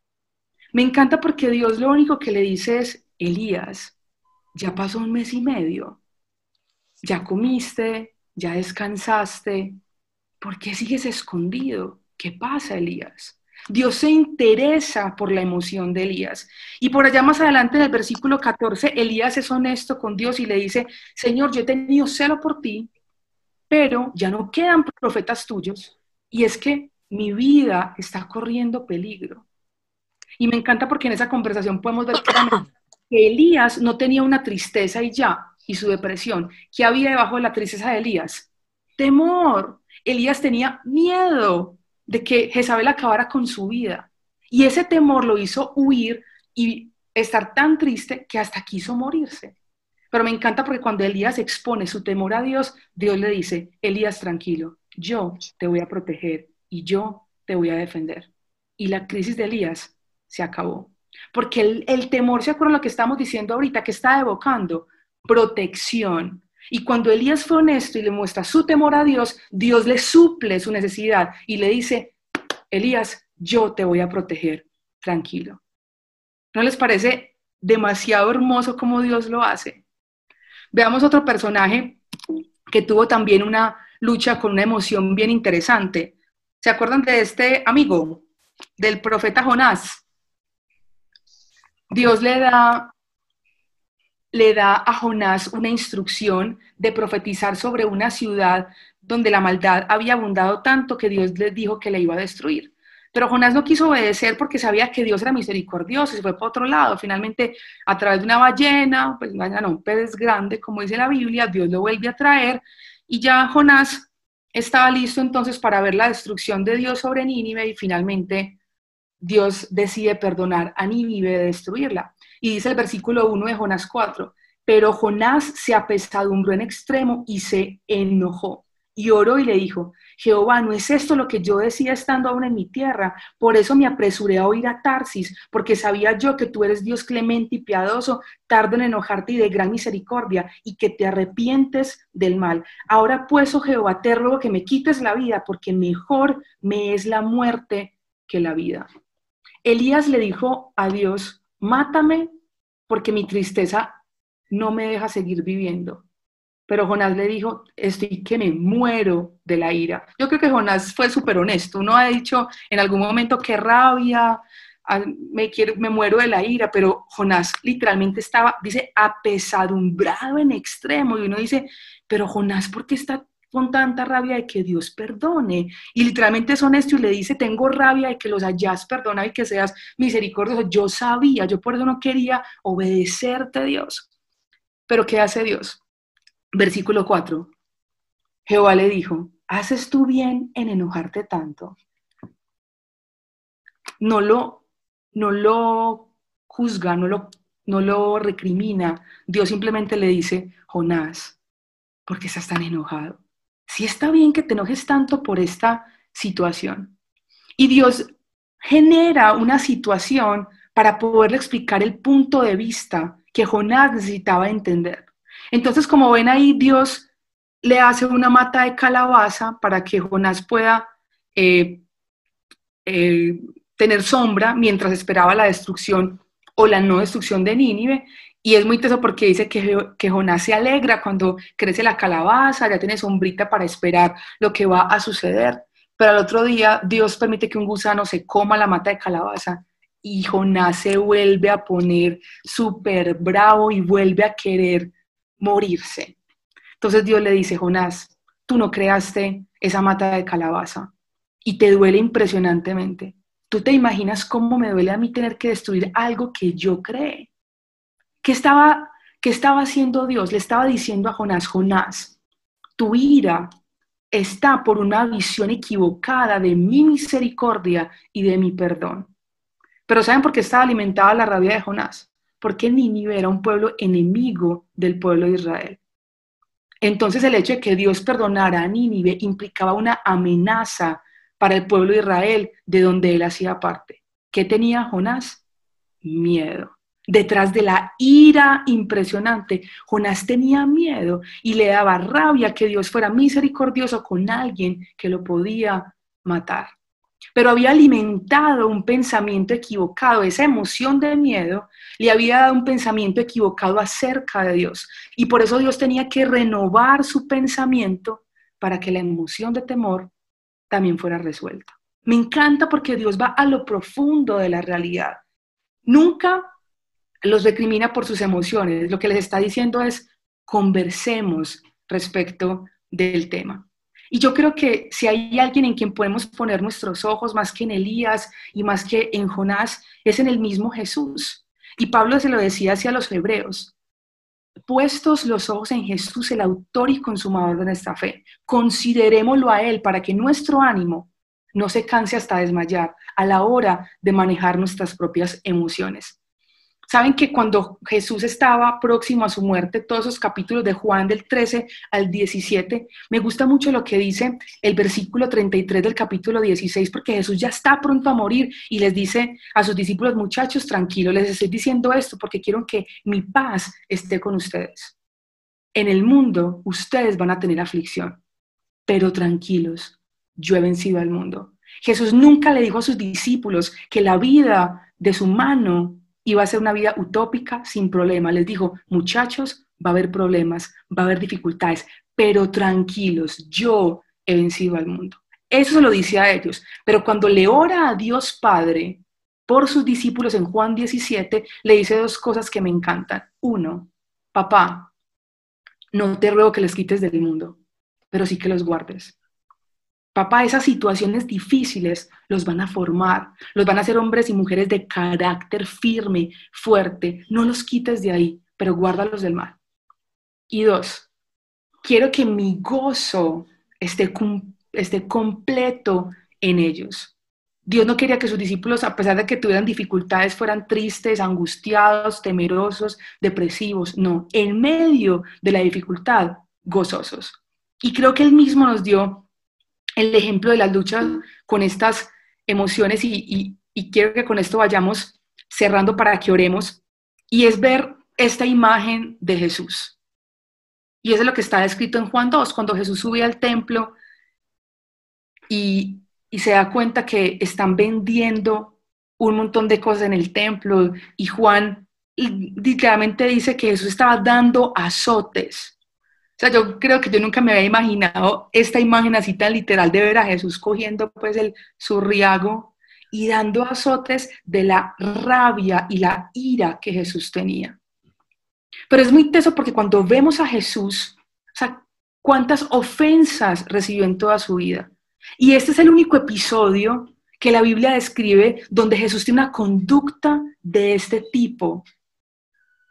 S1: Me encanta porque Dios lo único que le dice es, Elías, ya pasó un mes y medio, ya comiste, ya descansaste, ¿por qué sigues escondido? ¿Qué pasa, Elías? Dios se interesa por la emoción de Elías. Y por allá más adelante en el versículo 14, Elías es honesto con Dios y le dice, Señor, yo he tenido celo por ti, pero ya no quedan profetas tuyos. Y es que mi vida está corriendo peligro. Y me encanta porque en esa conversación podemos ver que Elías no tenía una tristeza y ya, y su depresión. ¿Qué había debajo de la tristeza de Elías? Temor. Elías tenía miedo de que Jezabel acabara con su vida. Y ese temor lo hizo huir y estar tan triste que hasta quiso morirse. Pero me encanta porque cuando Elías expone su temor a Dios, Dios le dice, Elías, tranquilo, yo te voy a proteger y yo te voy a defender. Y la crisis de Elías se acabó. Porque el, el temor, ¿se acuerdan lo que estamos diciendo ahorita? que está evocando? Protección. Y cuando Elías fue honesto y le muestra su temor a Dios, Dios le suple su necesidad y le dice, Elías, yo te voy a proteger, tranquilo. ¿No les parece demasiado hermoso como Dios lo hace? Veamos otro personaje que tuvo también una lucha con una emoción bien interesante. ¿Se acuerdan de este amigo, del profeta Jonás? Dios le da, le da a Jonás una instrucción de profetizar sobre una ciudad donde la maldad había abundado tanto que Dios le dijo que le iba a destruir. Pero Jonás no quiso obedecer porque sabía que Dios era misericordioso y se fue para otro lado. Finalmente, a través de una ballena, pues no, un pez grande, como dice la Biblia, Dios lo vuelve a traer y ya Jonás estaba listo entonces para ver la destrucción de Dios sobre Nínive y finalmente Dios decide perdonar a Nínive de destruirla. Y dice el versículo 1 de Jonás 4, pero Jonás se apesadumbró en extremo y se enojó y oró y le dijo, Jehová, ¿no es esto lo que yo decía estando aún en mi tierra? Por eso me apresuré a oír a Tarsis, porque sabía yo que tú eres Dios clemente y piadoso, tardo en enojarte y de gran misericordia, y que te arrepientes del mal. Ahora pues, oh Jehová, te ruego que me quites la vida, porque mejor me es la muerte que la vida. Elías le dijo a Dios, mátame, porque mi tristeza no me deja seguir viviendo. Pero Jonás le dijo, estoy que me muero de la ira. Yo creo que Jonás fue súper honesto. Uno ha dicho en algún momento, qué rabia, me, quiero, me muero de la ira, pero Jonás literalmente estaba, dice, apesadumbrado en extremo. Y uno dice, pero Jonás, ¿por qué está con tanta rabia de que Dios perdone? Y literalmente es honesto y le dice, tengo rabia de que los hayas perdonado y que seas misericordioso. Yo sabía, yo por eso no quería obedecerte, Dios. Pero ¿qué hace Dios? Versículo 4. Jehová le dijo, ¿haces tú bien en enojarte tanto? No lo, no lo juzga, no lo, no lo recrimina. Dios simplemente le dice, Jonás, ¿por qué estás tan enojado? Si está bien que te enojes tanto por esta situación. Y Dios genera una situación para poderle explicar el punto de vista que Jonás necesitaba entender. Entonces, como ven ahí, Dios le hace una mata de calabaza para que Jonás pueda eh, eh, tener sombra mientras esperaba la destrucción o la no destrucción de Nínive. Y es muy teso porque dice que, Jonás se alegra cuando crece la calabaza, ya tiene sombrita para esperar lo que va a suceder. Pero al otro día Dios permite que un gusano se coma la mata de calabaza y Jonás se vuelve a poner súper bravo y vuelve a querer morirse. Entonces Dios le dice, Jonás, tú no creaste esa mata de calabaza y te duele impresionantemente. ¿Tú te imaginas cómo me duele a mí tener que destruir algo que yo creé? ¿Qué estaba, qué estaba haciendo Dios? Le estaba diciendo a Jonás, Jonás, tu ira está por una visión equivocada de mi misericordia y de mi perdón. Pero ¿saben por qué estaba alimentada la rabia de Jonás? porque Nínive era un pueblo enemigo del pueblo de Israel. Entonces el hecho de que Dios perdonara a Nínive implicaba una amenaza para el pueblo de Israel de donde él hacía parte. ¿Qué tenía Jonás? Miedo. Detrás de la ira impresionante, Jonás tenía miedo y le daba rabia que Dios fuera misericordioso con alguien que lo podía matar pero había alimentado un pensamiento equivocado, esa emoción de miedo le había dado un pensamiento equivocado acerca de Dios. Y por eso Dios tenía que renovar su pensamiento para que la emoción de temor también fuera resuelta. Me encanta porque Dios va a lo profundo de la realidad. Nunca los recrimina por sus emociones. Lo que les está diciendo es, conversemos respecto del tema. Y yo creo que si hay alguien en quien podemos poner nuestros ojos más que en Elías y más que en Jonás, es en el mismo Jesús. Y Pablo se lo decía hacia los hebreos. Puestos los ojos en Jesús, el autor y consumador de nuestra fe, considerémoslo a Él para que nuestro ánimo no se canse hasta desmayar a la hora de manejar nuestras propias emociones. Saben que cuando Jesús estaba próximo a su muerte, todos esos capítulos de Juan del 13 al 17, me gusta mucho lo que dice el versículo 33 del capítulo 16, porque Jesús ya está pronto a morir y les dice a sus discípulos, muchachos, tranquilos, les estoy diciendo esto porque quiero que mi paz esté con ustedes. En el mundo ustedes van a tener aflicción, pero tranquilos, yo he vencido al mundo. Jesús nunca le dijo a sus discípulos que la vida de su mano iba a ser una vida utópica sin problema. Les dijo, muchachos, va a haber problemas, va a haber dificultades, pero tranquilos, yo he vencido al mundo. Eso se lo dice a ellos. Pero cuando le ora a Dios Padre por sus discípulos en Juan 17, le dice dos cosas que me encantan. Uno, papá, no te ruego que les quites del mundo, pero sí que los guardes. Papá, esas situaciones difíciles los van a formar, los van a hacer hombres y mujeres de carácter firme, fuerte. No los quites de ahí, pero guárdalos del mal. Y dos, quiero que mi gozo esté, esté completo en ellos. Dios no quería que sus discípulos, a pesar de que tuvieran dificultades, fueran tristes, angustiados, temerosos, depresivos. No, en medio de la dificultad, gozosos. Y creo que Él mismo nos dio el ejemplo de la lucha con estas emociones y, quiero que con esto vayamos cerrando para que oremos, y es ver esta imagen de Jesús. Y eso es lo que está escrito en Juan 2, cuando Jesús sube al templo y, y se da cuenta que están vendiendo un montón de cosas en el templo y Juan literalmente dice que Jesús estaba dando azotes o sea, yo creo que yo nunca me había imaginado esta imagen así tan literal de ver a Jesús cogiendo pues el surriago y dando azotes de la rabia y la ira que Jesús tenía. Pero es muy teso porque cuando vemos a Jesús, o sea, cuántas ofensas recibió en toda su vida. Y este es el único episodio que la Biblia describe donde Jesús tiene una conducta de este tipo.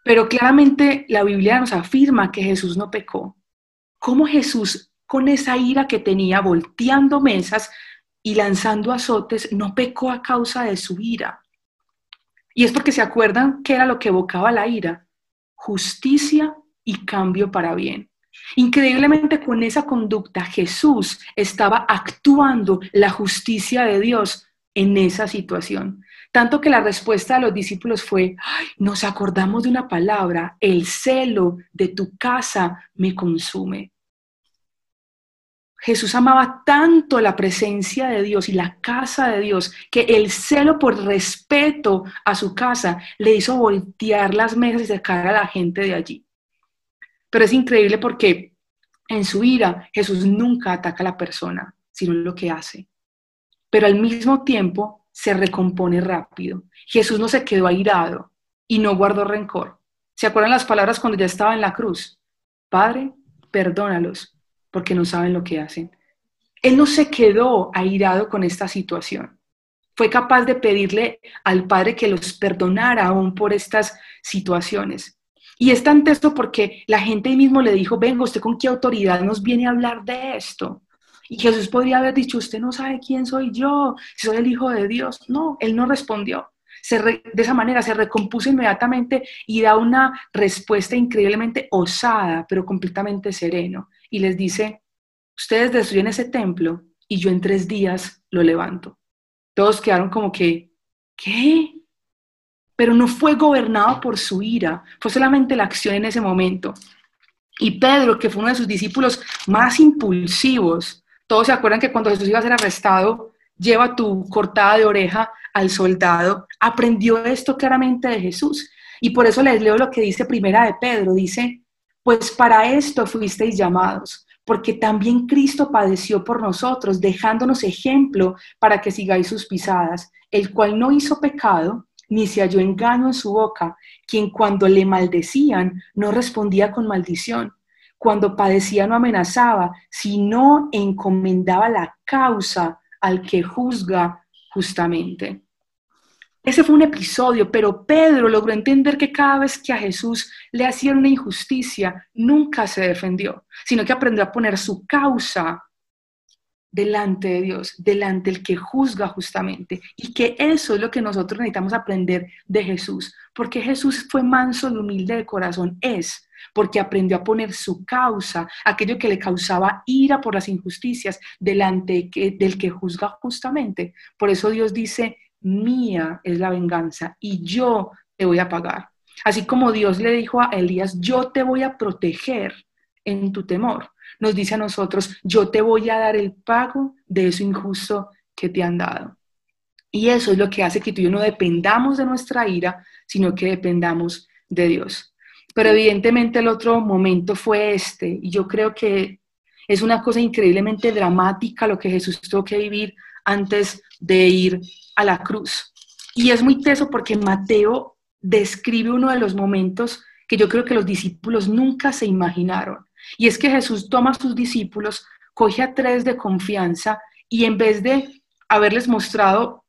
S1: Pero claramente la Biblia nos afirma que Jesús no pecó. ¿Cómo Jesús, con esa ira que tenía, volteando mesas y lanzando azotes, no pecó a causa de su ira? Y es porque se acuerdan que era lo que evocaba la ira, justicia y cambio para bien. Increíblemente con esa conducta Jesús estaba actuando la justicia de Dios en esa situación. Tanto que la respuesta de los discípulos fue, nos acordamos de una palabra, el celo de tu casa me consume. Jesús amaba tanto la presencia de Dios y la casa de Dios que el celo por respeto a su casa le hizo voltear las mesas y sacar a la gente de allí. Pero es increíble porque en su ira Jesús nunca ataca a la persona, sino lo que hace. Pero al mismo tiempo se recompone rápido. Jesús no se quedó airado y no guardó rencor. ¿Se acuerdan las palabras cuando ya estaba en la cruz? Padre, perdónalos porque no saben lo que hacen. Él no se quedó airado con esta situación. Fue capaz de pedirle al Padre que los perdonara aún por estas situaciones. Y es tan texto porque la gente mismo le dijo, venga, ¿usted con qué autoridad nos viene a hablar de esto? Y Jesús podría haber dicho, usted no sabe quién soy yo, si soy el Hijo de Dios. No, él no respondió. Se de esa manera se recompuso inmediatamente y da una respuesta increíblemente osada, pero completamente sereno. Y les dice, ustedes destruyen ese templo y yo en tres días lo levanto. Todos quedaron como que, ¿qué? Pero no fue gobernado por su ira, fue solamente la acción en ese momento. Y Pedro, que fue uno de sus discípulos más impulsivos, todos se acuerdan que cuando Jesús iba a ser arrestado, lleva tu cortada de oreja al soldado. Aprendió esto claramente de Jesús. Y por eso les leo lo que dice primera de Pedro. Dice, pues para esto fuisteis llamados, porque también Cristo padeció por nosotros, dejándonos ejemplo para que sigáis sus pisadas, el cual no hizo pecado, ni se halló engaño en su boca, quien cuando le maldecían no respondía con maldición cuando padecía no amenazaba, sino encomendaba la causa al que juzga justamente. Ese fue un episodio, pero Pedro logró entender que cada vez que a Jesús le hacían una injusticia, nunca se defendió, sino que aprendió a poner su causa delante de Dios, delante del que juzga justamente. Y que eso es lo que nosotros necesitamos aprender de Jesús, porque Jesús fue manso y humilde de corazón, es porque aprendió a poner su causa, aquello que le causaba ira por las injusticias, delante del que juzga justamente. Por eso Dios dice, mía es la venganza y yo te voy a pagar. Así como Dios le dijo a Elías, yo te voy a proteger en tu temor nos dice a nosotros, yo te voy a dar el pago de eso injusto que te han dado. Y eso es lo que hace que tú y yo no dependamos de nuestra ira, sino que dependamos de Dios. Pero evidentemente el otro momento fue este, y yo creo que es una cosa increíblemente dramática lo que Jesús tuvo que vivir antes de ir a la cruz. Y es muy teso porque Mateo describe uno de los momentos que yo creo que los discípulos nunca se imaginaron. Y es que Jesús toma a sus discípulos, coge a tres de confianza y en vez de haberles mostrado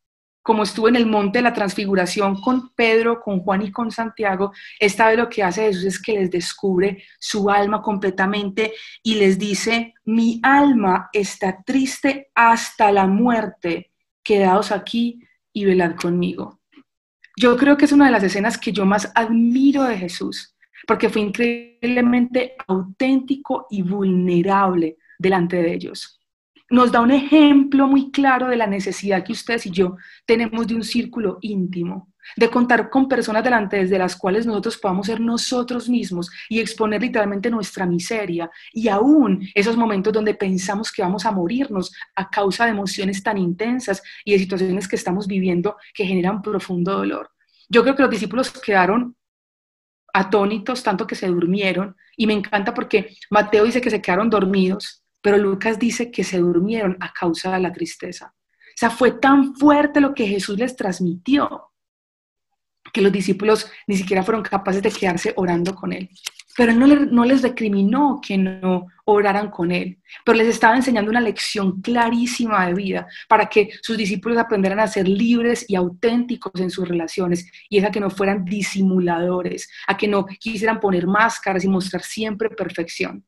S1: como estuvo en el monte de la transfiguración con Pedro, con Juan y con Santiago, esta vez lo que hace Jesús es que les descubre su alma completamente y les dice, mi alma está triste hasta la muerte, quedaos aquí y velad conmigo. Yo creo que es una de las escenas que yo más admiro de Jesús, porque fue increíblemente auténtico y vulnerable delante de ellos. Nos da un ejemplo muy claro de la necesidad que ustedes y yo tenemos de un círculo íntimo, de contar con personas delante de las cuales nosotros podamos ser nosotros mismos y exponer literalmente nuestra miseria y aún esos momentos donde pensamos que vamos a morirnos a causa de emociones tan intensas y de situaciones que estamos viviendo que generan profundo dolor. Yo creo que los discípulos quedaron atónitos, tanto que se durmieron. Y me encanta porque Mateo dice que se quedaron dormidos, pero Lucas dice que se durmieron a causa de la tristeza. O sea, fue tan fuerte lo que Jesús les transmitió que los discípulos ni siquiera fueron capaces de quedarse orando con él. Pero él no, no, les recriminó que no oraran con él, pero les estaba enseñando una lección clarísima de vida para que sus discípulos aprendieran a ser libres y auténticos en sus relaciones y es a que no fueran disimuladores, a que no quisieran poner máscaras y mostrar siempre perfección.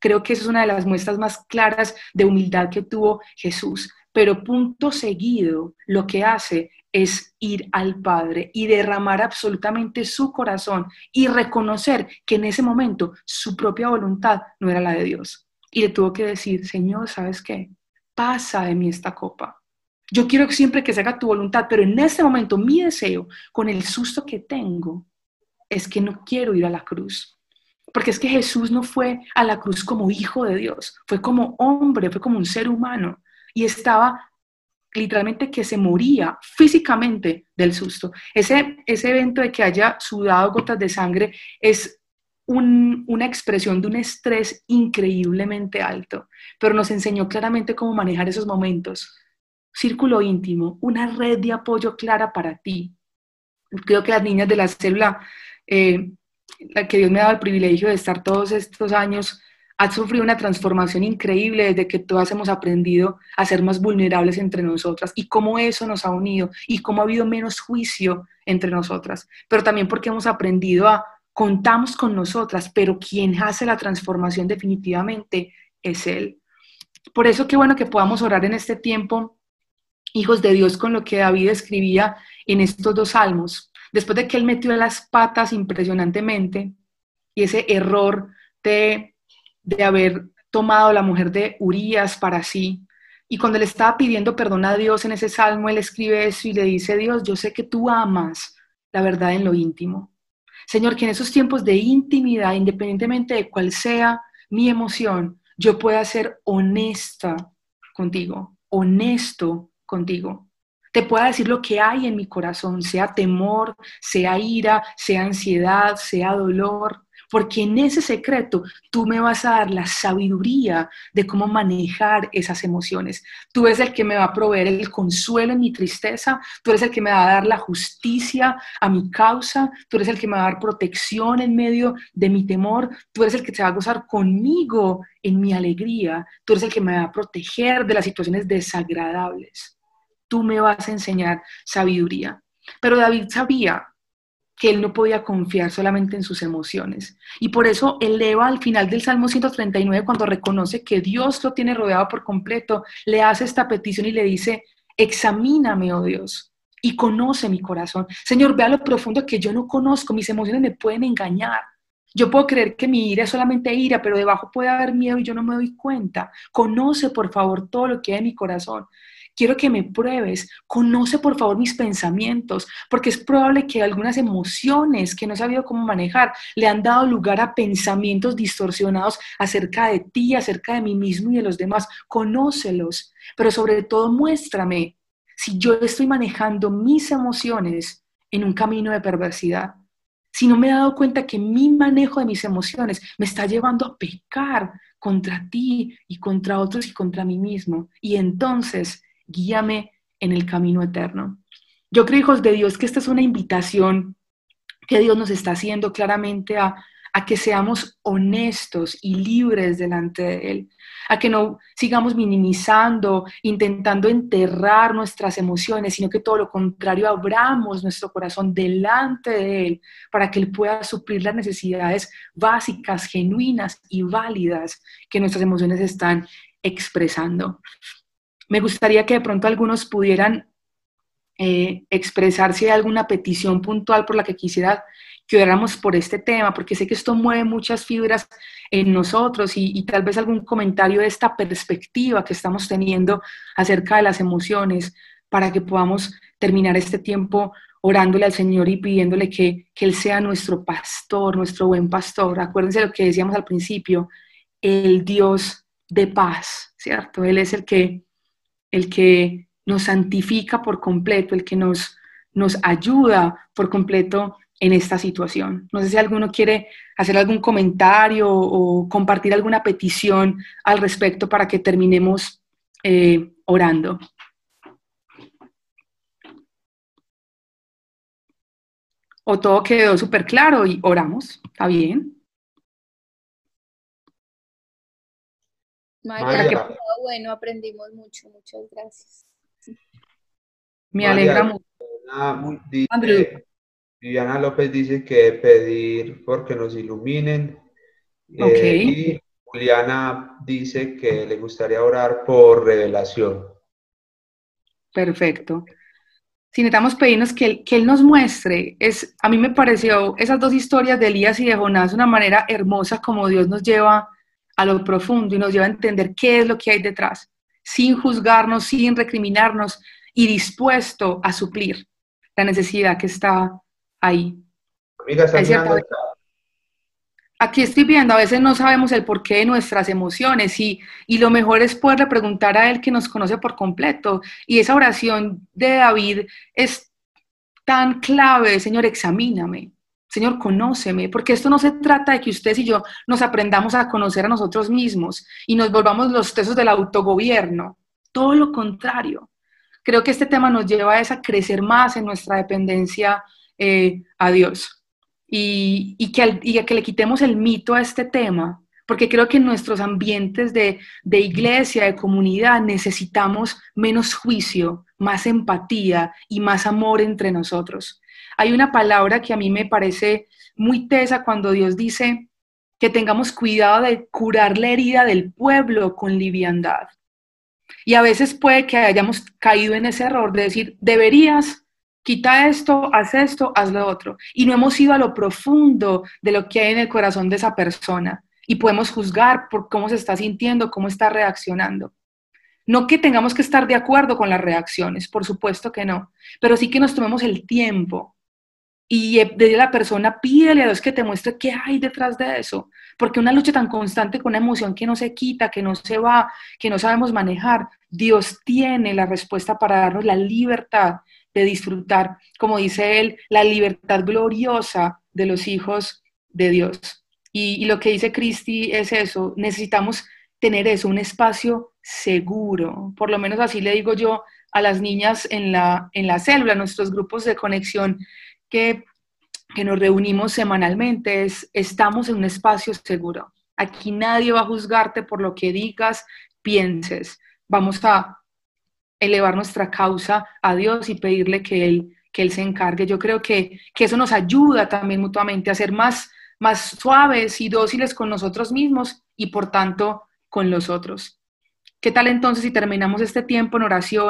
S1: Creo que esa es una de las muestras más claras de humildad que tuvo Jesús. Pero punto seguido, lo que hace es ir al Padre y derramar absolutamente su corazón y reconocer que en ese momento su propia voluntad no era la de Dios. Y le tuvo que decir, Señor, ¿sabes qué? Pasa de mí esta copa. Yo quiero siempre que se haga tu voluntad, pero en este momento mi deseo, con el susto que tengo, es que no quiero ir a la cruz. Porque es que Jesús no fue a la cruz como hijo de Dios, fue como hombre, fue como un ser humano y estaba literalmente que se moría físicamente del susto. Ese, ese evento de que haya sudado gotas de sangre es una expresión de un estrés increíblemente alto, pero nos enseñó claramente cómo manejar esos momentos. Círculo íntimo, una red de apoyo clara para ti. Creo que las niñas de la célula, eh, la que Dios me ha dado el privilegio de estar todos estos años ha sufrido una transformación increíble desde que todas hemos aprendido a ser más vulnerables entre nosotras y cómo eso nos ha unido y cómo ha habido menos juicio entre nosotras, pero también porque hemos aprendido a contamos con nosotras, pero quien hace la transformación definitivamente es Él. Por eso qué bueno que podamos orar en este tiempo, hijos de Dios, con lo que David escribía en estos dos salmos. Después de que él metió las patas impresionantemente y ese error de de haber tomado la mujer de Urias para sí. Y cuando le estaba pidiendo perdón a Dios en ese salmo, él escribe eso y le dice, Dios, yo sé que tú amas la verdad en lo íntimo. Señor, que en esos tiempos de intimidad, independientemente de cuál sea mi emoción, yo pueda ser honesta contigo, honesto contigo. Te pueda decir lo que hay en mi corazón, sea temor, sea ira, sea ansiedad, sea dolor, porque en ese secreto tú me vas a dar la sabiduría de cómo manejar esas emociones. Tú eres el que me va a proveer el consuelo en mi tristeza, tú eres el que me va a dar la justicia a mi causa, tú eres el que me va a dar protección en medio de mi temor, tú eres el que se va a gozar conmigo en mi alegría, tú eres el que me va a proteger de las situaciones desagradables. Tú me vas a enseñar sabiduría. Pero David sabía que él no podía confiar solamente en sus emociones. Y por eso eleva al final del Salmo 139, cuando reconoce que Dios lo tiene rodeado por completo, le hace esta petición y le dice, examíname, oh Dios, y conoce mi corazón. Señor, vea lo profundo que yo no conozco, mis emociones me pueden engañar. Yo puedo creer que mi ira es solamente ira, pero debajo puede haber miedo y yo no me doy cuenta. Conoce, por favor, todo lo que hay en mi corazón. Quiero que me pruebes. Conoce, por favor, mis pensamientos, porque es probable que algunas emociones que no he sabido cómo manejar le han dado lugar a pensamientos distorsionados acerca de ti, acerca de mí mismo y de los demás. Conócelos, pero sobre todo muéstrame si yo estoy manejando mis emociones en un camino de perversidad. Si no me he dado cuenta que mi manejo de mis emociones me está llevando a pecar contra ti y contra otros y contra mí mismo. Y entonces guíame en el camino eterno. Yo creo, hijos de Dios, que esta es una invitación que Dios nos está haciendo claramente a, que seamos honestos y libres delante de Él, a que no sigamos minimizando, intentando enterrar nuestras emociones, sino que todo lo contrario, abramos nuestro corazón delante de Él para que Él pueda suplir las necesidades básicas, genuinas y válidas que nuestras emociones están expresando. Me gustaría que de pronto algunos pudieran eh, expresar alguna petición puntual por la que quisiera que oráramos por este tema, porque sé que esto mueve muchas fibras en nosotros y, y, tal vez algún comentario de esta perspectiva que estamos teniendo acerca de las emociones para que podamos terminar este tiempo orándole al Señor y pidiéndole que, que Él sea nuestro pastor, nuestro buen pastor. Acuérdense lo que decíamos al principio, el Dios de paz, ¿cierto? Él es el que el que nos santifica por completo, el que nos, nos ayuda por completo en esta situación. No sé si alguno quiere hacer algún comentario o compartir alguna petición al respecto para que terminemos eh, orando. O todo quedó súper claro y oramos, ¿está bien?
S6: María, bueno, aprendimos mucho, muchas gracias.
S1: Me alegra mucho.
S7: Dice, Viviana López dice que pedir porque nos iluminen.
S1: Okay.
S7: Eh, y Juliana dice que le gustaría orar por revelación.
S1: Perfecto. Si necesitamos pedirnos que él, que él nos muestre, es, a mí me pareció esas dos historias de Elías y de Jonás una manera hermosa como Dios nos lleva a lo profundo y nos lleva a entender qué es lo que hay detrás, sin juzgarnos, sin recriminarnos y dispuesto a suplir la necesidad que está ahí.
S7: Amiga, ¿estás mirando acá?
S1: Aquí estoy viendo, a veces no sabemos el porqué de nuestras emociones y, y lo mejor es poderle preguntar a Él que nos conoce por completo. Y esa oración de David es tan clave, Señor, examíname, Señor, conóceme, porque esto no se trata de que ustedes y yo nos aprendamos a conocer a nosotros mismos y nos volvamos los tesos del autogobierno. Todo lo contrario. Creo que este tema nos lleva a, esa crecer más en nuestra dependencia eh, a Dios y, que a que le quitemos el mito a este tema, porque creo que en nuestros ambientes de, de iglesia, de comunidad, necesitamos menos juicio, más empatía y más amor entre nosotros. Hay una palabra que a mí me parece muy tesa cuando Dios dice que tengamos cuidado de curar la herida del pueblo con liviandad. Y a veces puede que hayamos caído en ese error de decir, deberías, quita esto, haz esto, haz lo otro. Y no hemos ido a lo profundo de lo que hay en el corazón de esa persona. Y podemos juzgar por cómo se está sintiendo, cómo está reaccionando. No que tengamos que estar de acuerdo con las reacciones, por supuesto que no, pero sí que nos tomemos el tiempo y de la persona pídele a Dios que te muestre qué hay detrás de eso, porque una lucha tan constante con una emoción que no se quita, que no se va, que no sabemos manejar, Dios tiene la respuesta para darnos la libertad de disfrutar, como dice él, la libertad gloriosa de los hijos de Dios. Y, y lo que dice Cristi es eso, necesitamos tener eso, un espacio seguro, por lo menos así le digo yo a las niñas en la, en la célula, nuestros grupos de conexión, que, que nos reunimos semanalmente es, estamos en un espacio seguro. Aquí nadie va a juzgarte por lo que digas, pienses. Vamos a elevar nuestra causa a Dios y pedirle que Él, que Él se encargue. Yo creo que, que eso nos ayuda también mutuamente a ser más, más suaves y dóciles con nosotros mismos y por tanto con los otros. ¿Qué tal entonces si terminamos este tiempo en oración?